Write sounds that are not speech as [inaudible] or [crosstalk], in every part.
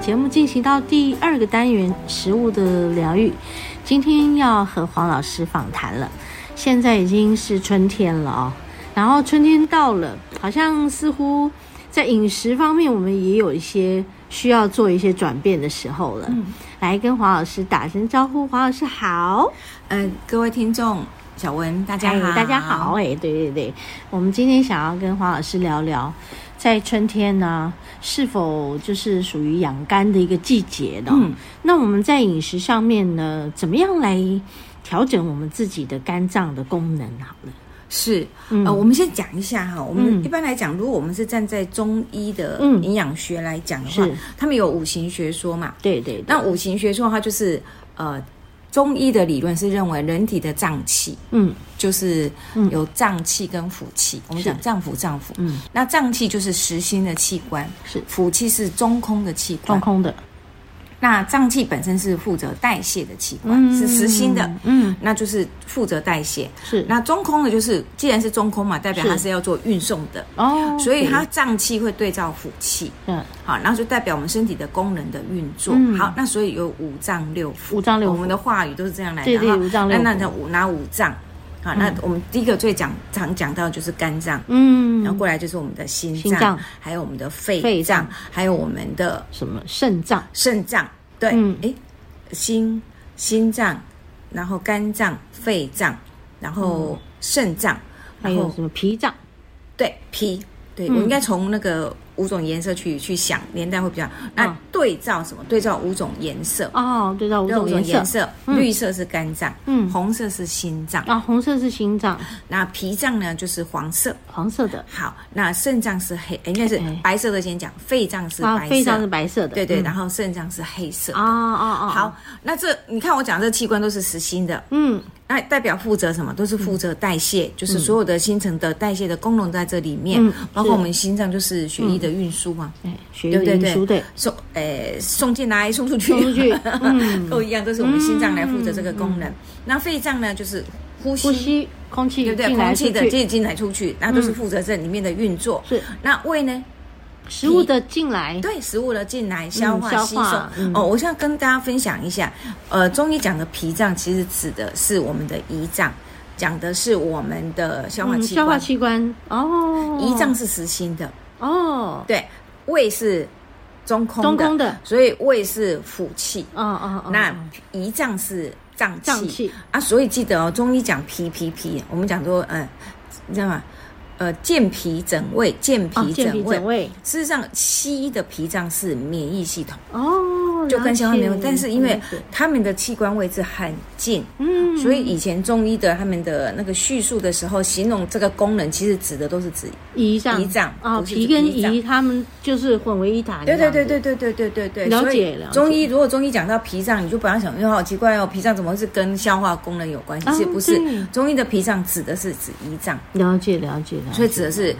节目进行到第二个单元，食物的疗愈。今天要和黄老师访谈了。现在已经是春天了哦，然后春天到了，好像似乎在饮食方面，我们也有一些需要做一些转变的时候了。嗯，来跟黄老师打声招呼，黄老师好。嗯、呃，各位听众，小文大家好，大家好。哎，对对对，我们今天想要跟黄老师聊聊。在春天呢，是否就是属于养肝的一个季节呢？嗯，那我们在饮食上面呢，怎么样来调整我们自己的肝脏的功能？好了，是，嗯、呃，我们先讲一下哈。我们一般来讲，如果我们是站在中医的营养学来讲的话，嗯、他们有五行学说嘛？对对。那五行学说的话，就是呃。中医的理论是认为人体的脏器，嗯，就是有脏器跟腑器。嗯、我们讲脏腑，脏腑，嗯，那脏器就是实心的器官，是。腑器是中空的器官，中空的。那脏器本身是负责代谢的器官，嗯、是实心的，嗯，那就是负责代谢。是那中空的，就是既然是中空嘛，代表它是要做运送的哦，所以它脏器会对照腑气，嗯，好，然后就代表我们身体的功能的运作。嗯、好，那所以有五脏六腑，五脏六腑，我们的话语都是这样来的。对对，五脏六腑。那那五拿五脏？好，那我们第一个最讲常讲到就是肝脏，嗯，然后过来就是我们的心脏，还有我们的肺肺脏，还有我们的什么？肾脏？肾脏，对，哎，心心脏，然后肝脏、肺脏，然后肾脏，还有什么？脾脏？对，脾，对我应该从那个。五种颜色去去想年代会比较，那对照什么？对照五种颜色哦，对照五种颜色。绿色是肝脏，嗯，红色是心脏啊，红色是心脏。那脾脏呢，就是黄色，黄色的。好，那肾脏是黑，应该是白色的。先讲肺脏是白色，肺脏是白色的，对对。然后肾脏是黑色。哦哦哦。好，那这你看我讲这器官都是实心的，嗯。那代表负责什么？都是负责代谢，就是所有的新陈的代谢的功能在这里面，包括我们心脏就是血液的运输嘛，血液的运输对，送诶送进来送出去，[laughs] 都一样，都是我们心脏来负责这个功能。那肺脏呢，就是呼吸空气，对不对？空气的进进来出去，那都是负责这里面的运作。是，那胃呢？食物的进来，对食物的进来，消化吸收。哦，我现在跟大家分享一下，呃，中医讲的脾脏其实指的是我们的胰脏，讲的是我们的消化器官。消化器官哦，胰脏是实心的。哦，对，胃是中空中空的，所以胃是腑气。哦哦哦，那胰脏是脏器。啊，所以记得哦，中医讲脾脾脾，我们讲说，嗯，你知道吗？呃，健脾整胃，健脾整胃。事实上，西医的脾脏是免疫系统。哦，就跟消化没有。但是因为他们的器官位置很近，嗯，所以以前中医的他们的那个叙述的时候，形容这个功能，其实指的都是指胰脏，胰脏啊，脾跟胰他们就是混为一谈。对对对对对对对对对。了解了。中医如果中医讲到脾脏，你就不要想，因为，好奇怪哦，脾脏怎么会是跟消化功能有关系？其实不是，中医的脾脏指的是指胰脏。了解了解。所以指的是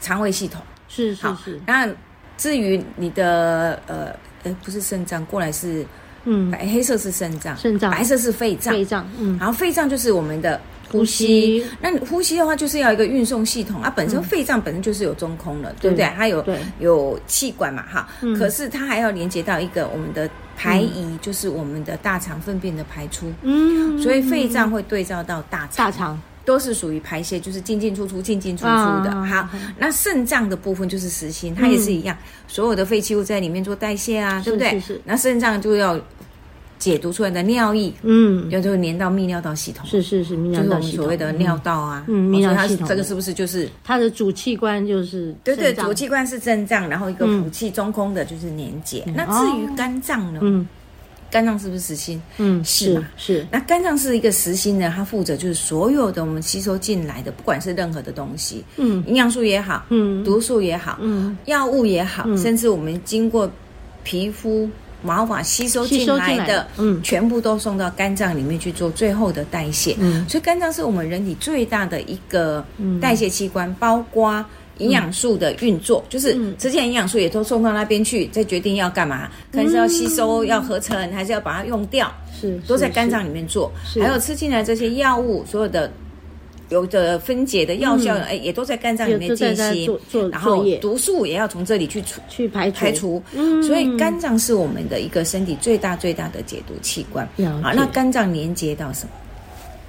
肠胃系统，是是是。那至于你的呃，呃，不是肾脏，过来是嗯，白黑色是肾脏，肾脏，白色是肺脏，肺脏，嗯，然后肺脏就是我们的呼吸。那呼吸的话，就是要一个运送系统啊。本身肺脏本身就是有中空的，对不对？它有有气管嘛，哈。可是它还要连接到一个我们的排遗，就是我们的大肠粪便的排出。嗯，所以肺脏会对照到大肠。大肠。都是属于排泄，就是进进出出、进进出出的。好，那肾脏的部分就是实心，它也是一样，所有的废弃物在里面做代谢啊，对不对？是。那肾脏就要解毒出来的尿液，嗯，要就会粘到泌尿道系统。是是是，泌尿道系统，所谓的尿道啊，嗯，泌尿系统。这个是不是就是它的主器官？就是对对，主器官是肾脏，然后一个腑器中空的，就是粘结。那至于肝脏呢？嗯。肝脏是不是实心？嗯，是是。那肝脏是一个实心呢，它负责就是所有的我们吸收进来的，不管是任何的东西，嗯，营养素也好，嗯，毒素也好，嗯，药物也好，甚至我们经过皮肤毛发吸收进来的，嗯，全部都送到肝脏里面去做最后的代谢。嗯，所以肝脏是我们人体最大的一个代谢器官，包括营养素的运作，就是之前营养素也都送到那边去，再决定要干嘛，可能是要吸收、要合成，还是要把它用掉，是都在肝脏里面做。还有吃进来这些药物，所有的。有的分解的药效，哎、嗯，也都在肝脏里面进行，然后毒素也要从这里去除去排除排除。嗯，所以肝脏是我们的一个身体最大最大的解毒器官。好，那肝脏连接到什么？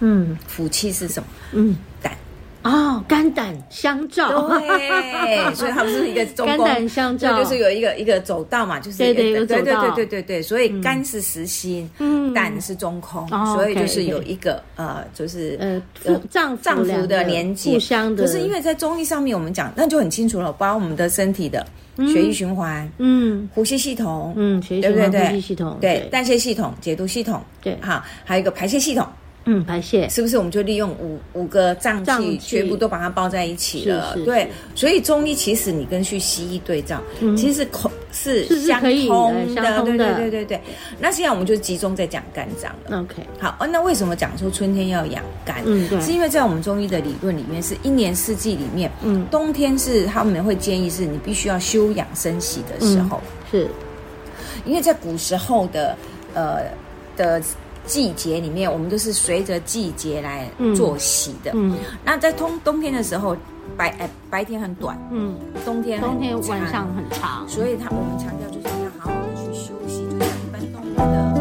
嗯，腑气是什么？嗯，胆。哦，肝胆相照，对，[laughs] 所以它不是一个中宫，肝胆相照，就是有一个一个走道嘛，就是对对对对对对对对，所以肝是实心，嗯，胆是中空，所以就是有一个呃，就是呃脏脏腑的连接，互相的。可是因为在中医上面，我们讲那就很清楚了，包括我们的身体的血液循环，嗯，呼吸系统，嗯，血液循环、呼吸系统，对，代谢系统、解毒系统，对，哈，还有一个排泄系统。嗯，排泄是不是我们就利用五五个脏器，全部都把它包在一起了？对，所以中医其实你跟去西医对照，其实口是相通的，对对对对对。那现在我们就集中在讲肝脏了。OK，好，哦那为什么讲说春天要养肝？嗯，是因为在我们中医的理论里面，是一年四季里面，嗯，冬天是他们会建议是你必须要休养生息的时候，是因为在古时候的呃的。季节里面，我们都是随着季节来作息的。嗯，那在冬冬天的时候，白哎白天很短，嗯，冬天冬天晚上很长，所以他我们强调就是要好好的去休息，就像一般动物的。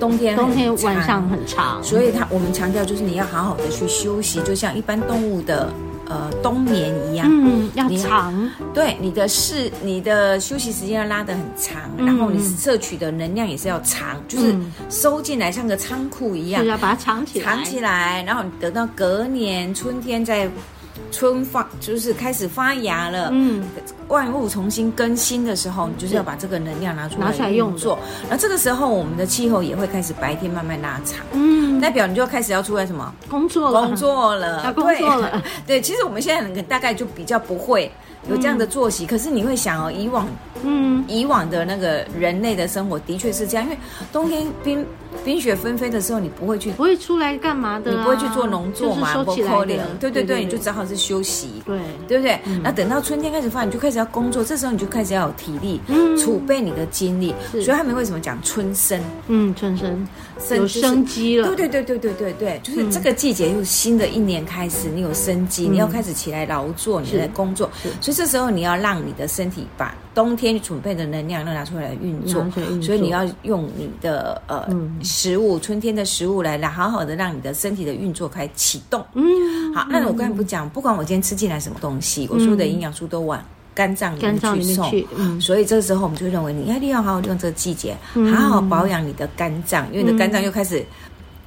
冬天冬天晚上很长，所以它我们强调就是你要好好的去休息，就像一般动物的呃冬眠一样，嗯，要长，对，你的是你的休息时间要拉得很长，然后你摄取的能量也是要长，就是收进来像个仓库一样，是要把它藏起来，藏起来，然后你等到隔年春天再。春发就是开始发芽了，嗯，万物重新更新的时候，你就是要把这个能量拿出来拿出来用作。那这个时候，我们的气候也会开始白天慢慢拉长，嗯，代表你就开始要出来什么？工作了，工作了，要工作了。对，[laughs] 其实我们现在人大概就比较不会有这样的作息，可是你会想哦，以往，嗯，以往的那个人类的生活的确是这样，因为冬天冰。冰雪纷飞的时候，你不会去，不会出来干嘛的？你不会去做农作嘛？收起来的。对对对，你就只好是休息。对，对不对？那等到春天开始发，你就开始要工作，这时候你就开始要有体力，储备你的精力。所以他们为什么讲春生？嗯，春生，有生机了。对对对对对对对，就是这个季节又新的一年开始，你有生机，你要开始起来劳作，你在工作。所以这时候你要让你的身体把冬天储备的能量要拿出来运作。所以你要用你的呃。食物，春天的食物来来，好好的让你的身体的运作开始启动。嗯，好，那我刚才不讲，不管我今天吃进来什么东西，我所有的营养素都往肝脏里面去送。嗯，所以这个时候我们就认为，你一定要好好利用这个季节，好好保养你的肝脏，因为你的肝脏又开始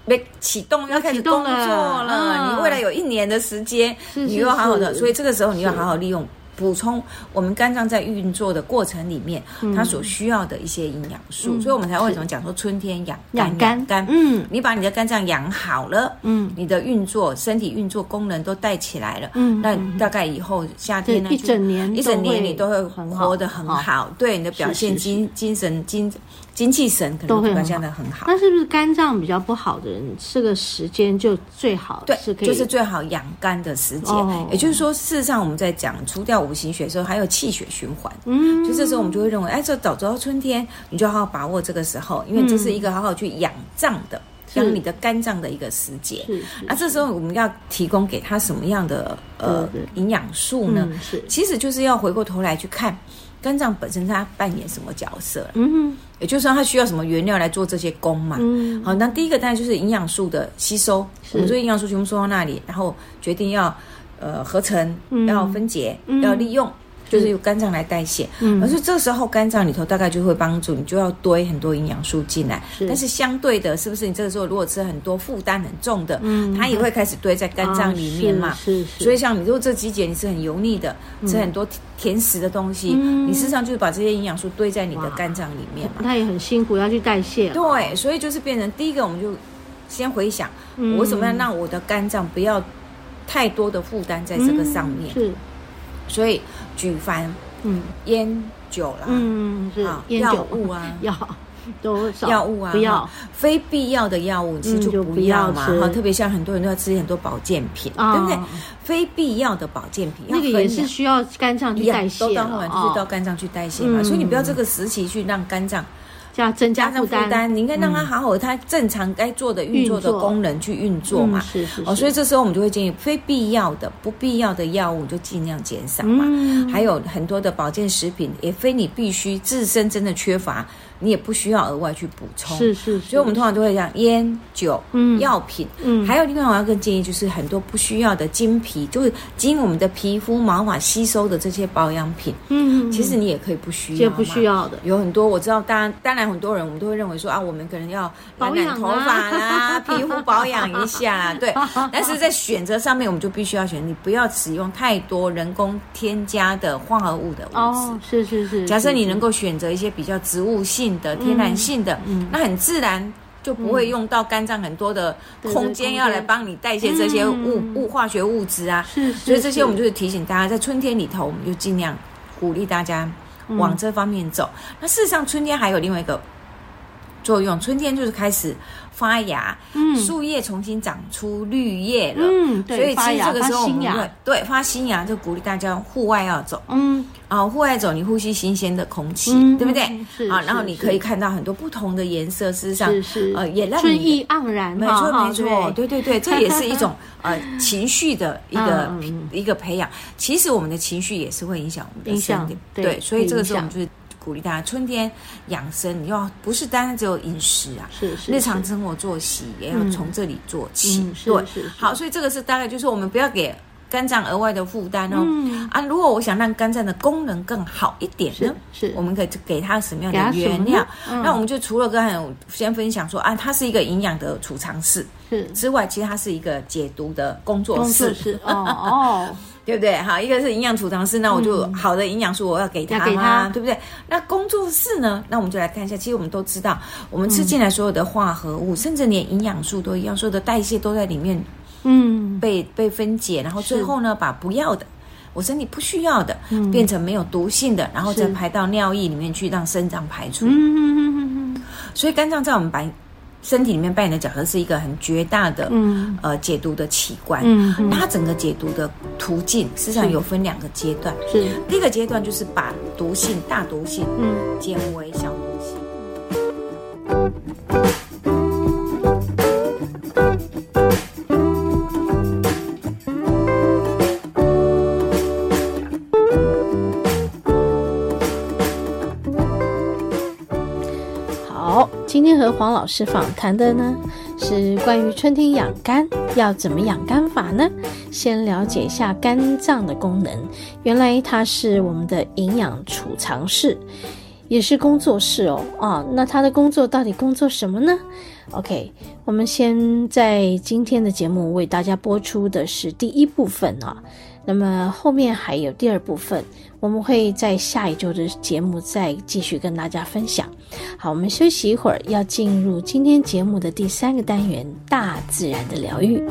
被启动，要开始工作了。你未来有一年的时间，你又要好好的，所以这个时候你要好好利用。补充我们肝脏在运作的过程里面，它所需要的一些营养素，所以我们才为什么讲说春天养肝养肝。嗯，你把你的肝脏养好了，嗯，你的运作身体运作功能都带起来了，嗯，那大概以后夏天呢，一整年一整年你都会活得很好，对你的表现精精神精。精气神可能会表现得很好，那是不是肝脏比较不好的人，这个时间就最好？对，是就是最好养肝的时间。哦、也就是说，事实上我们在讲除掉五行血的时候，还有气血循环。嗯，就这时候我们就会认为，哎，这早走到春天，你就好好把握这个时候，因为这是一个好好去养脏的、养、嗯、你的肝脏的一个时节。是，那这时候我们要提供给他什么样的呃营养素呢？是，其实就是要回过头来去看。肝脏本身它扮演什么角色？嗯哼，也就是说它需要什么原料来做这些工嘛。嗯，好，那第一个当然就是营养素的吸收，我们说营养素全部收到那里，然后决定要呃合成、嗯、要分解、嗯、要利用。就是由肝脏来代谢，嗯，而是这时候肝脏里头大概就会帮助你，就要堆很多营养素进来。是，但是相对的，是不是你这个时候如果吃很多负担很重的，嗯，它也会开始堆在肝脏里面嘛？是是。所以像你如果这季节你是很油腻的，吃很多甜食的东西，你事实上就是把这些营养素堆在你的肝脏里面嘛。它也很辛苦要去代谢。对，所以就是变成第一个，我们就先回想，我怎么样让我的肝脏不要太多的负担在这个上面？是。所以，举凡嗯烟酒啦，嗯是药物啊，[laughs] 药都药物啊，不要非必要的药物，其实就不要嘛。哈，特别像很多人都要吃很多保健品，对不对？非必要的保健品，那个也是需要肝脏去代谢，都到后来就是到肝脏去代谢嘛。所以你不要这个时期去让肝脏。加增加负担，你应该让他好好，他正常该做的运作的功能去运作嘛。是是哦，所以这时候我们就会建议，非必要的、不必要的药物就尽量减少嘛。还有很多的保健食品，也非你必须自身真的缺乏，你也不需要额外去补充。是是。所以我们通常都会讲烟酒、嗯，药品，嗯，还有另外我要更建议就是很多不需要的经皮，就是经我们的皮肤毛发吸收的这些保养品，嗯，其实你也可以不需要，不需要的有很多我知道，当然当然。很多人我们都会认为说啊，我们可能要染染头发啦，皮肤保养一下，对。[laughs] 但是在选择上面，我们就必须要选，你不要使用太多人工添加的化合物的物质。哦，是是是。假设你能够选择一些比较植物性的、天然性的，那很自然就不会用到肝脏很多的空间要来帮你代谢这些物物化学物质啊。是。所以这些我们就是提醒大家，在春天里头，我们就尽量鼓励大家。往这方面走。那事实上，春天还有另外一个作用。春天就是开始发芽，嗯，树叶重新长出绿叶了，嗯，对，所以其实这个时候我们会对发新芽，就鼓励大家户外要走，嗯，啊，户外走，你呼吸新鲜的空气，对不对？啊，然后你可以看到很多不同的颜色，事实上，是呃，也让春意盎然，没错没错，对对对，这也是一种 [laughs] 呃情绪的一个一个培养。其实我们的情绪也是会影响我们的身体，对，所以这个时候我们就是。鼓励大家春天养生，你要不是单单只有饮食啊，是是，日常生活作息也要从这里做起。对，好，所以这个是大概就是我们不要给肝脏额外的负担哦。啊，如果我想让肝脏的功能更好一点呢，是，我们可以给它什么样的原料？那我们就除了刚才我先分享说啊，它是一个营养的储藏室，是之外，其实它是一个解毒的工作室。哦哦。[laughs] [laughs] [laughs] 对不对？好，一个是营养储藏室，那我就好的营养素我要给他嘛，对不对？那工作室呢？那我们就来看一下。其实我们都知道，我们吃进来所有的化合物，甚至连营养素都一样，所有的代谢都在里面，嗯，被被分解，然后最后呢，把不要的，我身体不需要的，变成没有毒性的，然后再排到尿液里面去，让肾脏排出。嗯嗯嗯嗯。所以肝脏在我们白。身体里面扮演的角色是一个很绝大的，嗯，呃，解毒的器官。嗯，那它整个解毒的途径，实际上有分两个阶段。是，第一个阶段就是把毒性、大毒性，嗯，减为小今天和黄老师访谈的呢，是关于春天养肝要怎么养肝法呢？先了解一下肝脏的功能，原来它是我们的营养储藏室，也是工作室哦。啊，那它的工作到底工作什么呢？OK，我们先在今天的节目为大家播出的是第一部分啊。那么后面还有第二部分，我们会在下一周的节目再继续跟大家分享。好，我们休息一会儿，要进入今天节目的第三个单元——大自然的疗愈。